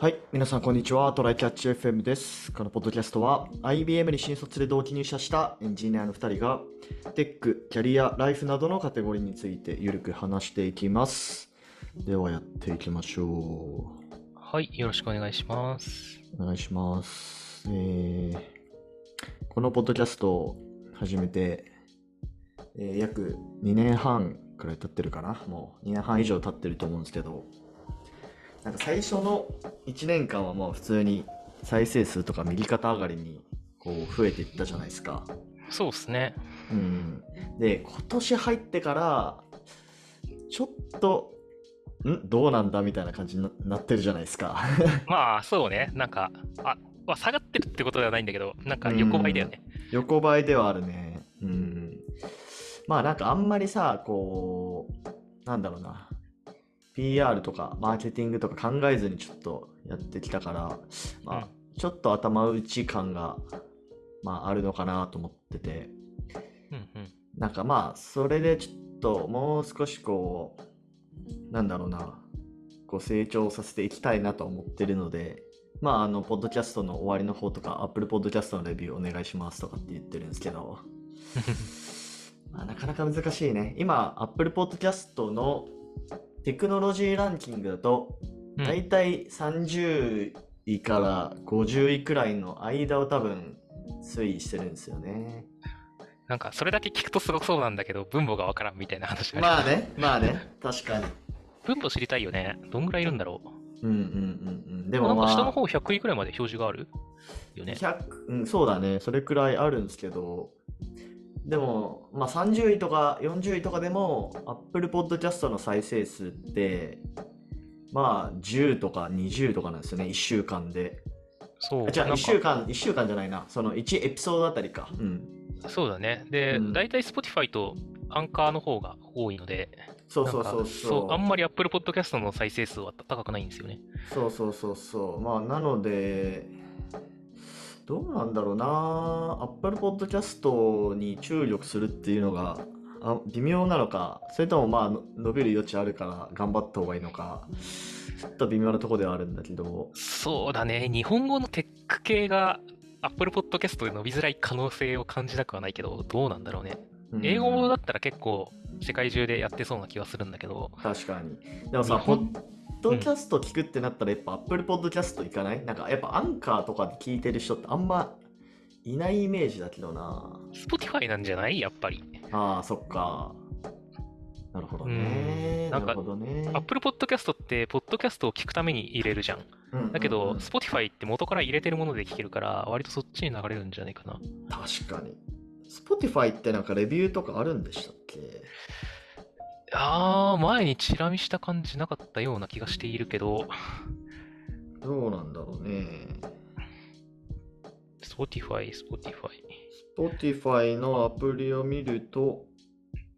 はい、皆さんこんにちは。トライキャッチ FM です。このポッドキャストは IBM に新卒で同期入社したエンジニアの2人がテック、キャリア、ライフなどのカテゴリーについてゆるく話していきます。ではやっていきましょはい、よろしくお願いします。う。お願いします。えー、このポッドキャストを始めて、えー約2年半くらい経ってるかな。もう2年半以上経ってると思うんですけど、なんか最初の1年間はもう普通に再生数とか右肩上がりにこう増えていったじゃないですか。そうっすね。うん。で、今年入ってから、ちょっと、ん？どうなんだみたいな感じにななってるじゃないですか。まあ、そうね。なんか、あ、まあ、下がってるってことではないんだけど、なんか横ばいだよね。横ばいではあるね。うん。まあなんかあんまりさ、こう、なんだろうな。PR とかマーケティングとか考えずにちょっとやってきたから、まあ、ちょっと頭打ち感が、まああるのかなと思ってて、うんうん。なんかまあ、それでちょっともう少しこう、なんだろうな、こう成長させていきたいなと思ってるので、まあ、あの、ポッドキャストの終わりの方とか、Apple Podcast のレビューお願いしますとかって言ってるんですけど、まあ、なかなか難しいね。今、Apple Podcast のテクノロジーランキングだと、うんだいたい30位から50位くらいの間を多分推移してるんですよね。なんか、それだけ聞くとすごそうなんだけど、分母がわからんみたいな話。まあね、まあね、確かに。分母知りたいよね。どんぐらいいるんだろう。うんうんうんうん。ででももまあ、なんか下の方100位ぐらいまで表示があるよね。100うん、そうだね、それくらいあるんですけど、でも、まあ、30位とか40位とかでも、Apple Podcast の再生数って、まあ、10とか20とかなんですよね、1週間で。そう。あ、じゃあ、1なんか週間、一週間じゃないな、その1エピソードあたりか。うん。そうだね。で、うん大体 Spotify とアンカーの方が多いので、そうそうそうそう。あんまり Apple Podcast の再生数は高くないんですよね。そうそうそうそう。まあ、なので、どうなんだろうな。Apple Podcast に注力するっていうのがあ微妙なのか、それともまあの伸びる余地あるから頑張った方がいいのか、ちょっと微妙なところではあるんだけど、そうだね。日本語のテック系が Apple Podcast で伸びづらい可能性を感じなくはないけど、どうなんだろうね。うん英語だったら結構世界中でやってそうな気はするんだけど、確かに。でもさ、ドキャスト聞くってなったらやっぱ Apple Podcast 行かない？なんかやっぱアンカーとかで聞いてる人ってあんまいないイメージだけどな。Spotify なんじゃない？やっぱり。ああ、そっか。なるほどね。うんなんかるほどね。Apple Podcast って、ポッドキャストを聞くために入れるじゃん。うんだけど、うんうん Spotify って元から入れてるもので聞けるから、割とそっちに流れるんじゃないかな。確かに。Spotify ってなんかレビューとかあるんでしたっけ？あー、前にチラ見した感じなかったような気がしているけど、どうなんだろうね。Spotify、Spotify。Spotify のアプリを見ると、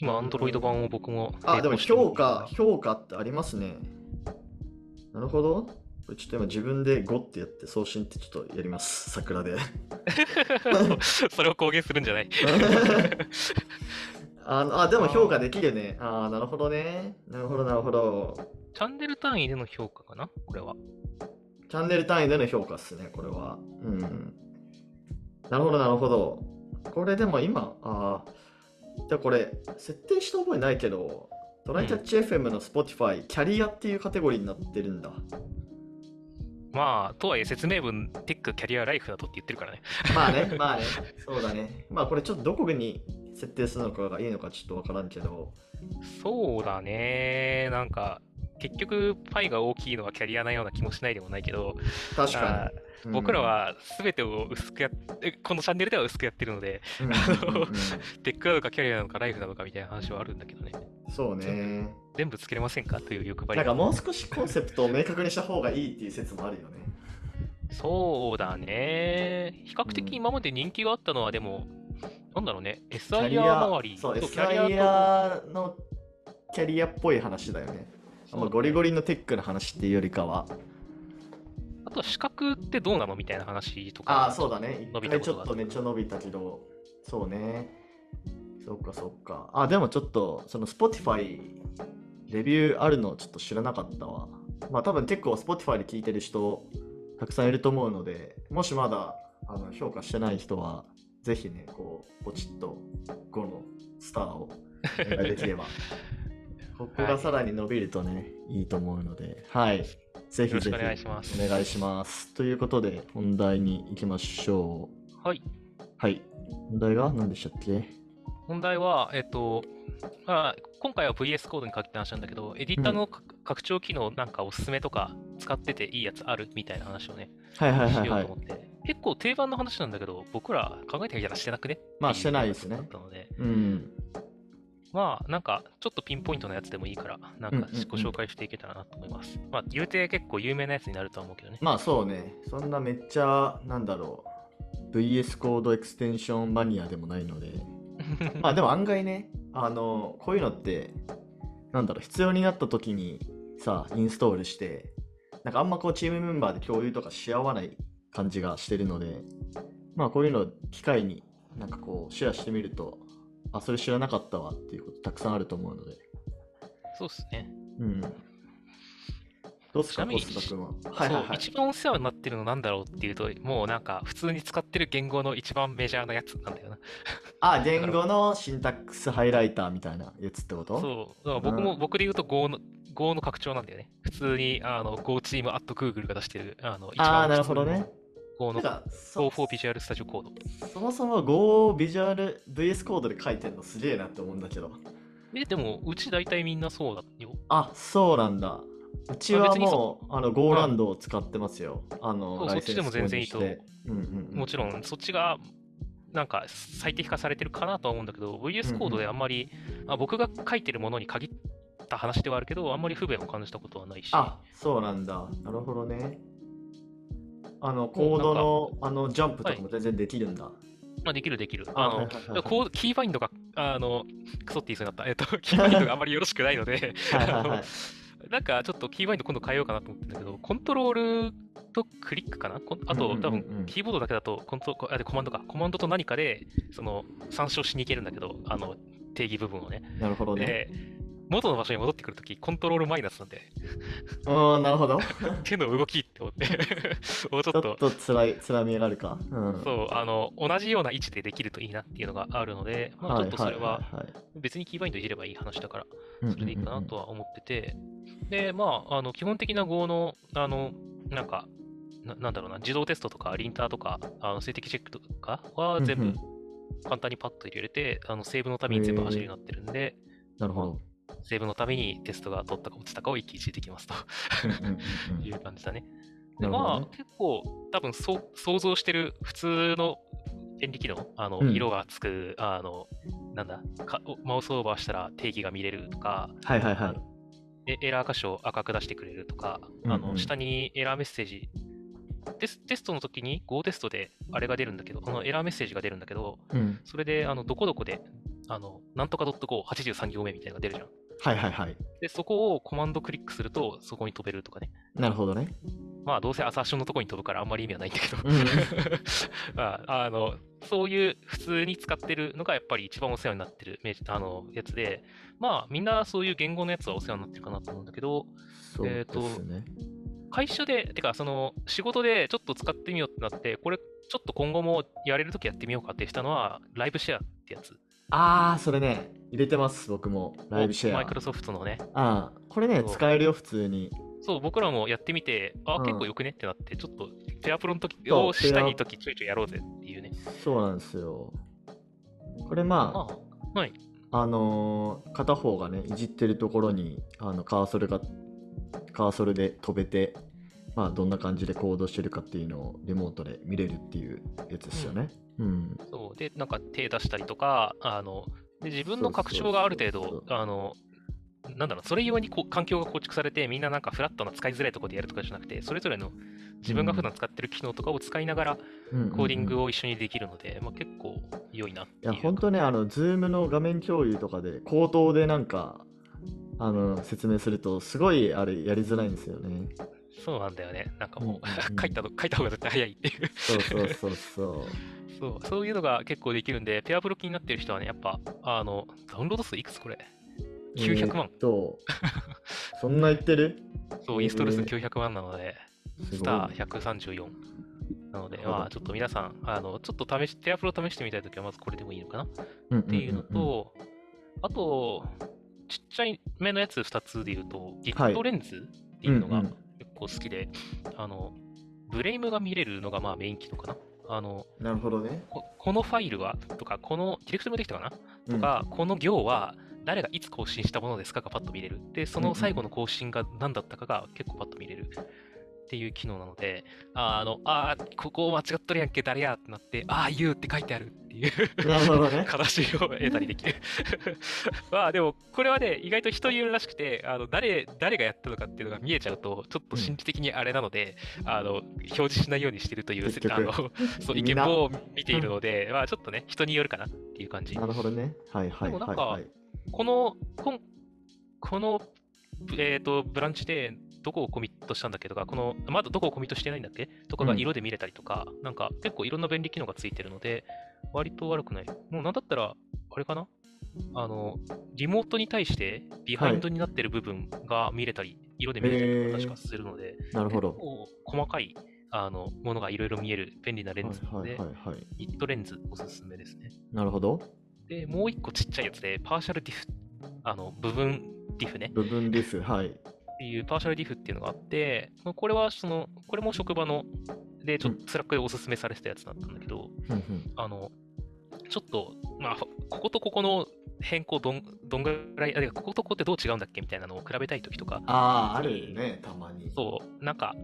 今、Android 版を僕もあ、でも評価、評価ってありますね。なるほど。これちょっと今自分で5ってやって送信ってちょっとやります。桜で。それを公言するんじゃない あのあ、でも評価できるね。あーなるほどね。なるほど、なるほど。チャンネル単位での評価かな？これは。チャンネル単位での評価っすね、これは。うん。なるほど、なるほど。これでも今、あーじゃあこれ、設定した覚えないけど、トライキャッチ FM の Spotify、キャリアっていうカテゴリーになってるんだ。まあ、とはいえ説明文、テック、キャリア、ライフだとって言ってるからね。まあね、まあね、そうだね。まあこれちょっとどこに設定するのかがいいのかちょっとわからんけど。そうだね。なんか、結局、パイが大きいのはキャリアなような気もしないでもないけど、確かあに。ー僕らは全てを薄くやって、このチャンネルでは薄くやってるので、うん、うんうんうん テックなのかキャリアなのかライフなのかみたいな話はあるんだけどね。そうね。全部つけれませんかという欲張りなんかもう少しコンセプトを明確にした方がいいっていう説もあるよね。そうだね。比較的今まで人気があったのは、でも、なんだろうね、SIR 周りそう、とキャリアのキャリアっぽい話だよね。あんまゴリゴリのテックの話っていうよりかは。あとは資格ってどうなのみたいな話とか。ああ、そうだね。伸一回ちょっとがとめっちゃ伸びたけど、そうね。そっかそっか。あ、でもちょっと、その Spotify レビューあるのちょっと知らなかったわ。まあ多分結構 Spotify で聞いてる人たくさんいると思うので、もしまだあの評価してない人は、ぜひね、こう、ポチッと5のスターをお願いできれば。ここがさらに伸びるとね、い、いと思うので、はい。ぜひぜひお願いします。お願いします。ということで、本題に行きましょう。はい。はい。本題が何でしたっけ？問題は、えっと、まあ、今回は VS コードに限った話なんだけど、エディターのか拡張機能なんかおすすめとか使ってていいやつあるみたいな話をね、はいはいしはいはいようと思。って。結構定番の話なんだけど、僕ら考えてみたらしてなくね？まあしてないですねったので、うん。まあ、なんか、ちょっとピンポイントのやつでもいいから、なんかご紹介していけたらなと思います。まあ、言うて結構有名なやつになるとは思うけどね。まあそうね。そんなめっちゃ、なんだろう。VS コードエクステンションマニアでもないので。まあでも案外ね、あの、こういうのって、なんだろう、必要になった時にさ、インストールして、なんかあんまこうチームメンバーで共有とかし合わない感じがしてるので、まあこういうのを機会になんかこうシェアしてみると、あ、それ知らなかったわっていうことたくさんあると思うので。そうっすね。うん。どうっすか、コスタ君は？はいはいはい。そう一番お世話になってるのなんだろうっていうと、もうなんか普通に使ってる言語の一番メジャーなやつなんだよな。あ、言語のシンタックスハイライターみたいなやつってこと？そう。だから僕も、僕で言うと Go の、Go の拡張なんだよね。普通に、あの、Go チーム at Google が出してる、あの、一ああ、番なるほどね。Go の Go そ for Visual Studio Code。そもそも Go ビジュアル VS コードで書いてんのすげえなって思うんだけど。え、でも、うち大体みんなそうだよ。あ、そうなんだ。うちはもう、あの、Go ランドを使ってますよ。あの、そっちでも全然いいと思うんうんうん。もちろん、そっちが、なんか最適化されてるかなとは思うんだけど、VS コードであんまり、あ僕が書いてるものに限った話ではあるけど、あんまり不便を感じたことはないし。あ、そうなんだ。なるほどね。あの、コードの、あの、ジャンプとかも全然できるんだ。まあ、できるできる。ああの、はいはいはいはいコードキーバインドが、あの、クソって言いそうになった。えっと、キーバインドがあまりよろしくないので、はいはいはい。なんかちょっとキーバインド今度変えようかなと思ってるんだけど、コントロールとクリックかな？あと、多分、キーボードだけだとコント、あでコマンドか。コマンドと何かで、その、参照しに行けるんだけど、あの、定義部分をね。なるほどね。で、元の場所に戻ってくるとき、コントロールマイナスなんで、うん、なるほど。手の動きって思って、もうちょっとちょっ、とつらい、みがあるか。うん。そう、あの、同じような位置でできるといいなっていうのがあるので、まあ、ちょっとそれは、別にキーバインドいじればいい話だから、いそれでいいかなとは思ってて、で、まあ、あの基本的な Go の、あの、なんか、ななんだろうな、自動テストとか、リンターとか、あの静的チェックとかは全部簡単にパッと入れれて、あのセーブのために全部走るようになってるんで、なるほど。セーブのためにテストが取ったか落ちたかを一喜一憂できますという感じだね。で、まあね、結構、多分そう想像してる普通の便利機能、あの、うん色がつく、あの、なんだか、マウスオーバーしたら定義が見れるとか、はいはいはい。えエラー箇所を赤く出してくれるとか、うんうんあの下にエラーメッセージテス、テストの時に Go テストであれが出るんだけど、このエラーメッセージが出るんだけど、うん。それであのどこどこで、あのなんとか .go83 行目みたいなのが出るじゃん。はいはいはい。で、そこをコマンドクリックすると、そこに飛べるとかね。なるほどね。まあ、どうせアサーションのとこに飛ぶからあんまり意味はないんだけど、うん まあ、あのそういう普通に使ってるのがやっぱり一番お世話になってるメあのやつで、まあ、みんなそういう言語のやつはお世話になってるかなと思うんだけど、そうえーとですね。会社で、てか、その仕事でちょっと使ってみようってなって、これちょっと今後もやれるときやってみようかってしたのは、ライブシェアってやつ。ああ、それね、入れてます、僕も。ライブシェア。マイクロソフトのね。ああ、これね、使えるよ、普通に。そう、僕らもやってみて、あ、うん結構よくねってなって、ちょっとペアプロの時をしたペアい時ちょいちょいやろうぜっていうね。そうなんですよ。これままあ、はい。あ、あのー片方がね、いじってるところに、あの、カーソルが、カーソルで飛べて、まあ、どんな感じで行動してるかっていうのをリモートで見れるっていうやつですよね。うん。そう。で、なんか手出したりとか、あの、で自分の拡張がある程度、あの、なんだろう、それ用にこう環境が構築されて、みんななんかフラットな使いづらいところでやるとかじゃなくて、それぞれの自分が普段使ってる機能とかを使いながら、コーディングを。を一緒にできるので、まあ、結構良いなっていや、本当ね、あの、 Zoom の画面共有とかで、口頭でなんか、あの、説明すると、すごい、あれ、やりづらいんですよね。そうなんだよね。なんかもう、うんうんうん。書いたの、書いた方が絶対早いっていう。そうそうそうそう。そう、そういうのが結構できるんで、ペアブロックになってる人はね、やっぱ、あの、ダウンロード数いくつこれ ?900 万。えーっと、そんな言ってる？そう、インストール数900万なので、すごいスター134。なので、まあ、ちょっと皆さん、あの、ちょっと試し、テアプロ試してみたいときは、まずこれでもいいのかな？っうんていうのんんんと、あと、ちっちゃい目のやつ2つで言うと、ギはい。ットレンズっていうのがうんうん結構好きで、あの、ブレイムが見れるのがまあメイン機能かな。あの、なるほどね。ここのファイルはとか、このディレクトリもできたかな？うんとか、この行は誰がいつ更新したものですかがパッと見れる。で、その最後の更新が何だったかが結構パッと見れるっていう機能なので、ああの、あーここ間違っとるやんけ、誰や？ってなって、ああ、言うって書いてあるっていうね。形を得たりできる。まあでも、これはね、意外と人によるらしくて、あの誰誰がやったのかっていうのが見えちゃうと、ちょっと心理的にあれなので、あの表示しないようにしてるというあの そう意見みんなを見ているので、まあちょっとね、人によるかなっていう感じ。なるほどね。はいはいでもなんかはいはい。この、こんこの、えっ、と、ブランチでどこをコミットしたんだっけとか、この、まだどこをコミットしてないんだっけとかがうん色で見れたりとか、なんか結構いろんな便利機能がついてるので、割と悪くない。もうなんだったら、あれかな？あの、リモートに対して behind になってる部分が見れたり、色で見れたりとか確かするので、なるほど。結構細かいあのものがいろいろ見える便利なレンズなので、はいはいはいはい。 GitLens おすすめですね。なるほど。で、もう一個ちっちゃいやつで、 Partial Diff、あの、部分 diff ね。部分 diff、はい。っていう Partial Diff っていうのがあって、これはその、これも職場の、で、ちょっと Slack でおすすめされてたやつだったんだけど、ふんあの、ちょっと、まあ、こことここの変更どん、どんぐらい、あこことここってどう違うんだっけみたいなのを比べたいときとか、ああ、あるね、たまに。そう、なんか、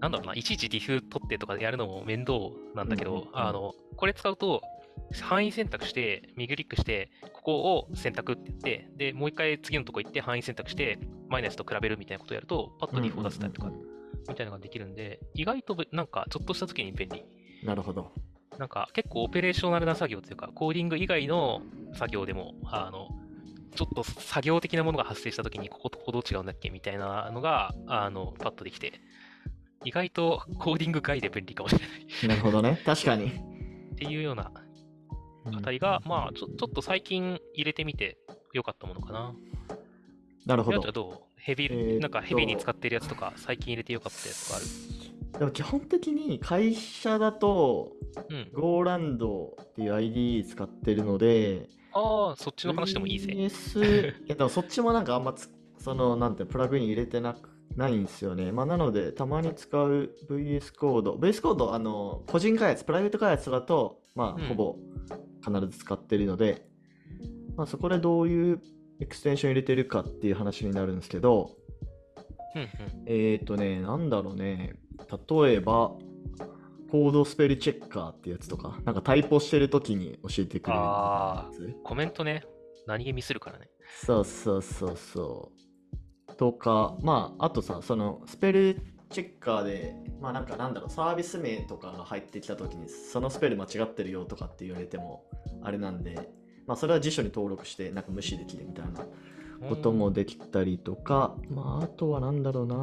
なんだろうな、いちいち diff 取ってとかでやるのも面倒なんだけど、うんうんうんあの、これ使うと、範囲選択して、右クリックして、ここを選択って言って、で、もう一回次のとこ行って範囲選択して、マイナスと比べるみたいなことをやると、パッと diff を出せたりとか。うん、うんうんみたいなのができるんで、意外とべなんか、ちょっとした時に便利。なるほど。なんか、結構オペレーショナルな作業というか、コーディング以外の作業でも、あの、ちょっと作業的なものが発生したときに、こことここどう違うんだっけみたいなのが、あの、パッとできて、意外とコーディング外で便利かもしれないなるほどね。確かに。っていうようなあたりが、まあちょ、ちょっと最近入れてみてよかったものかな。なるほどやつは。どう？ヘビー、えーなんかヘビーに使ってるやつとか、最近入れてよかったやつとかある？でも基本的に会社だと、うん。ゴーランドっていう ID 使ってるので、ああ、そっちの話でもいいぜ。VS いやでもそっちもなんかあんまつそのなんてプラグイン入れてなくないんですよね。まあなのでたまに使う VS コード、VS コードあの個人開発、プライベート開発だとまうんあほぼ必ず使ってるので、まあそこでどういうエクステンション入れてるかっていう話になるんですけど。えっ、ー、とね、なんだろうね、例えばコードスペルチェッカーってやつとか、なんかタイプしてるときに教えてくれるや、つ。コメントね、何気ミスるからね。そうそうそうそう。とか、まあ、あとさ、そのスペルチェッカーで、まあなんかなんだろう、サービス名とかが入ってきたときに、そのスペル間違ってるよとかって言われても、あれなんで、まあそれは辞書に登録して、なんか無視できるみたいなこともできたりとか、まああとはなんだろうな、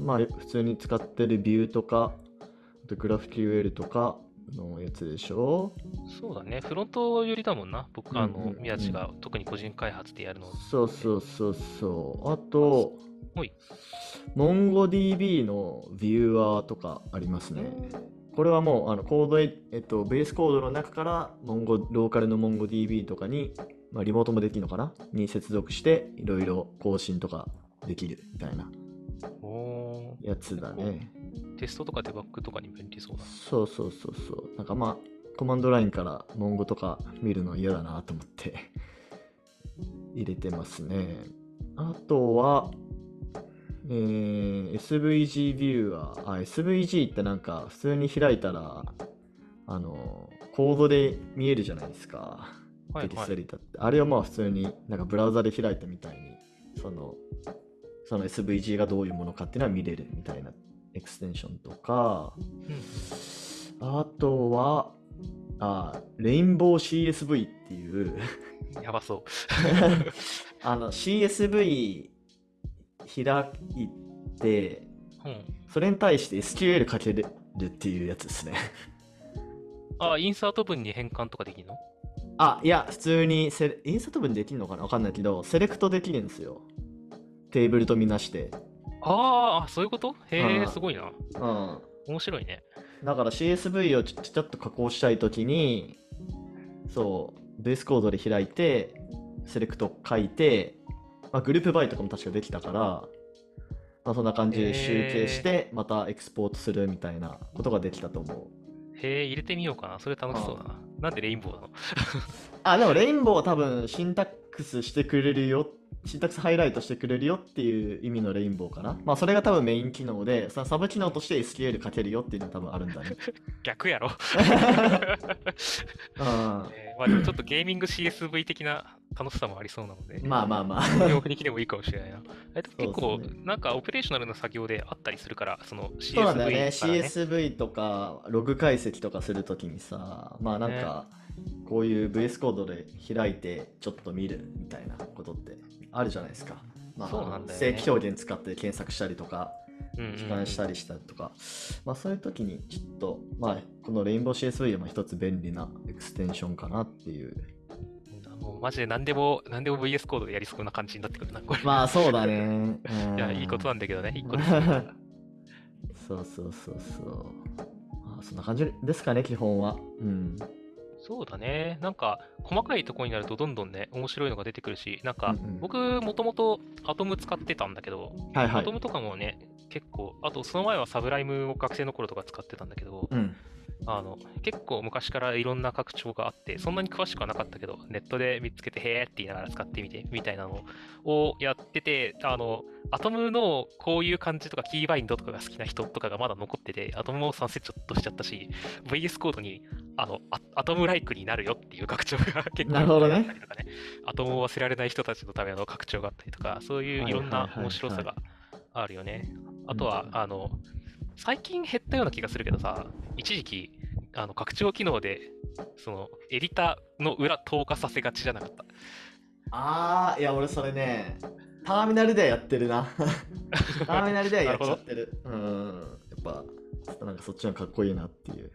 まあ普通に使ってるビューとか、あとグラフ QL とかのやつでしょ？そうだね、フロント寄りだもんな。僕、あうんうんうん、の宮地が特に個人開発でやるの。そうそうそうそう。あとほい、MongoDB のビューアーとかありますね。これはもうあのコードへ、えっと、ベースコードの中から Mongo ローカルの MongoDB とかに、まあ、リモートもできるのかな？に接続していろいろ更新とかできるみたいなおやつだね。ーテストとかデバッグとかに便利そうだ。そうそうそうそう。なんかまあコマンドラインから Mongo とか見るの嫌だなと思って入れてますね。あとは、えー SVG ビューアー。あ、SVG ってなんか普通に開いたら、あの、コードで見えるじゃないですか。はいはい。テキストエディターで。あれをまあ普通になんかブラウザで開いたみたいに、その、その SVG がどういうものかっていうのは見れるみたいなエクステンションとか、うんあとは、あ、 Rainbow CSV っていう、うんやばそう。あの CSV 開いて、うん。それに対して SQL かけるっていうやつですね。あ、インサート文に変換とかできるの？あ、いや、普通にセレ、インサート文できるのかな？わかんないけど、セレクトできるんですよ。テーブルとみなして。ああ、そういうこと？へえ、うんすごいな。うん。面白いね。だから CSV をちょちょっと加工したいときに、そう、ベースコードで開いて、セレクト書いて、まあ、グループバイとかも確かできたから、まあ、そんな感じで集計して、またエクスポートするみたいなことができたと思う。へえ、入れてみようかな。それ楽しそうだな。なんでレインボーなの？あ、でもレインボーは多分シンタックスしてくれるよ、シンタックスハイライトしてくれるよっていう意味のレインボーかな。まあそれが多分メイン機能で、そのサブ機能として SQL 書けるよっていうのが多分あるんだね。逆やろ。うん。えーまあでもちょっとゲーミング CSV 的な楽しさもありそうなので、まあまあまあ。両方に来てもいいかもしれないな。えっと結構なんかオペレーショナルな作業であったりするから、その CSV そうなんだよね。CSV とかログ解析とかするときにさ、まあなんか、こういう VS コードで開いてちょっと見るみたいなことってあるじゃないですか。まあ、そうなんだよね正規表現使って検索したりとか、うんうんうん時間したりしたりとか、まあそういう時にちょっと、まあこのレインボー CSV も一つ便利なエクステンションかなっていう。もうマジで何でも、何でも VS コードでやりそうな感じになってくるな、これ。まあそうだね。いや、いいことなんだだけどね、一個でそうそうそうそう。まあそんな感じですかね、基本は。うん。そうだね。なんか、細かいところになるとどんどんね、面白いのが出てくるし、なんかうんうん、僕、もともとアトム使ってたんだけど、はいはいアト。ムとかもね、結構、あとその前はサブライムを学生の頃とか使ってたんだけど、うん。あの、結構昔からいろんな拡張があって、そんなに詳しくはなかったけど、ネットで見つけて、へーって言いながら使ってみて、みたいなのをやってて、あの、アトムのこういう感じとか、キーバインドとかが好きな人とかがまだ残ってて、アトムもサンセットとしちゃったし、VS コードに、あの、アアトムライクになるよっていう拡張が結構あったりとかね、アトムを忘れられない人たちのための拡張があったりとか、そういういろんな面白さがあるよね。あとはう、ん。あの、最近減ったような気がするけどさ、一時期、あの拡張機能で、そのエディターの裏透過させがちじゃなかった。ああ、いや、俺それね、ターミナルではやってるな。ターミナルではやっちゃってる。うん。やっぱ、なんかそっちのかっこいいなっていう。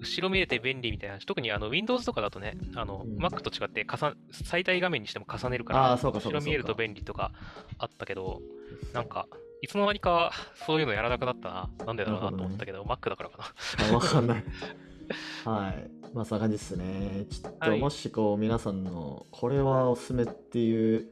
後ろ見えて便利みたいな、特にあの Windows とかだとね、あのうん Mac と違って重最大画面にしても重ねるかあら、後ろ見えると便利とかあったけど、なんか、いつの間にかそういうのやらなくなったな。なんでだろうなと思ったけど、Mac だからかな。あわかんない。はい。まあ、そんな感じですね。ちょっと、はいもしこう、皆さんの、これはおすすめっていう、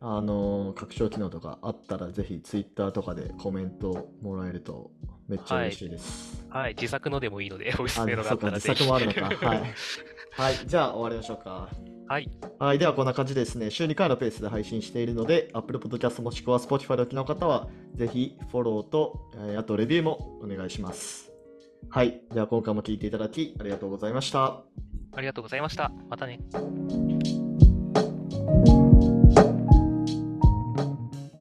あの、拡張機能とかあったら、ぜひ Twitter とかでコメントもらえると、めっちゃ嬉しいです。はい、自作のでもいいので、おすすあめのがあったらぜひ。自作もあるのか。はい。はい。じゃあ、終わりましょうか。はい、はい、ではこんな感じでですね、週2回のペースで配信しているので、Apple Podcast もしくは Spotify でお聞きの方は、ぜひフォローと、えーあとレビューもお願いします。はい、では今回も聞いていただきありがとうございました。ありがとうございました。またね。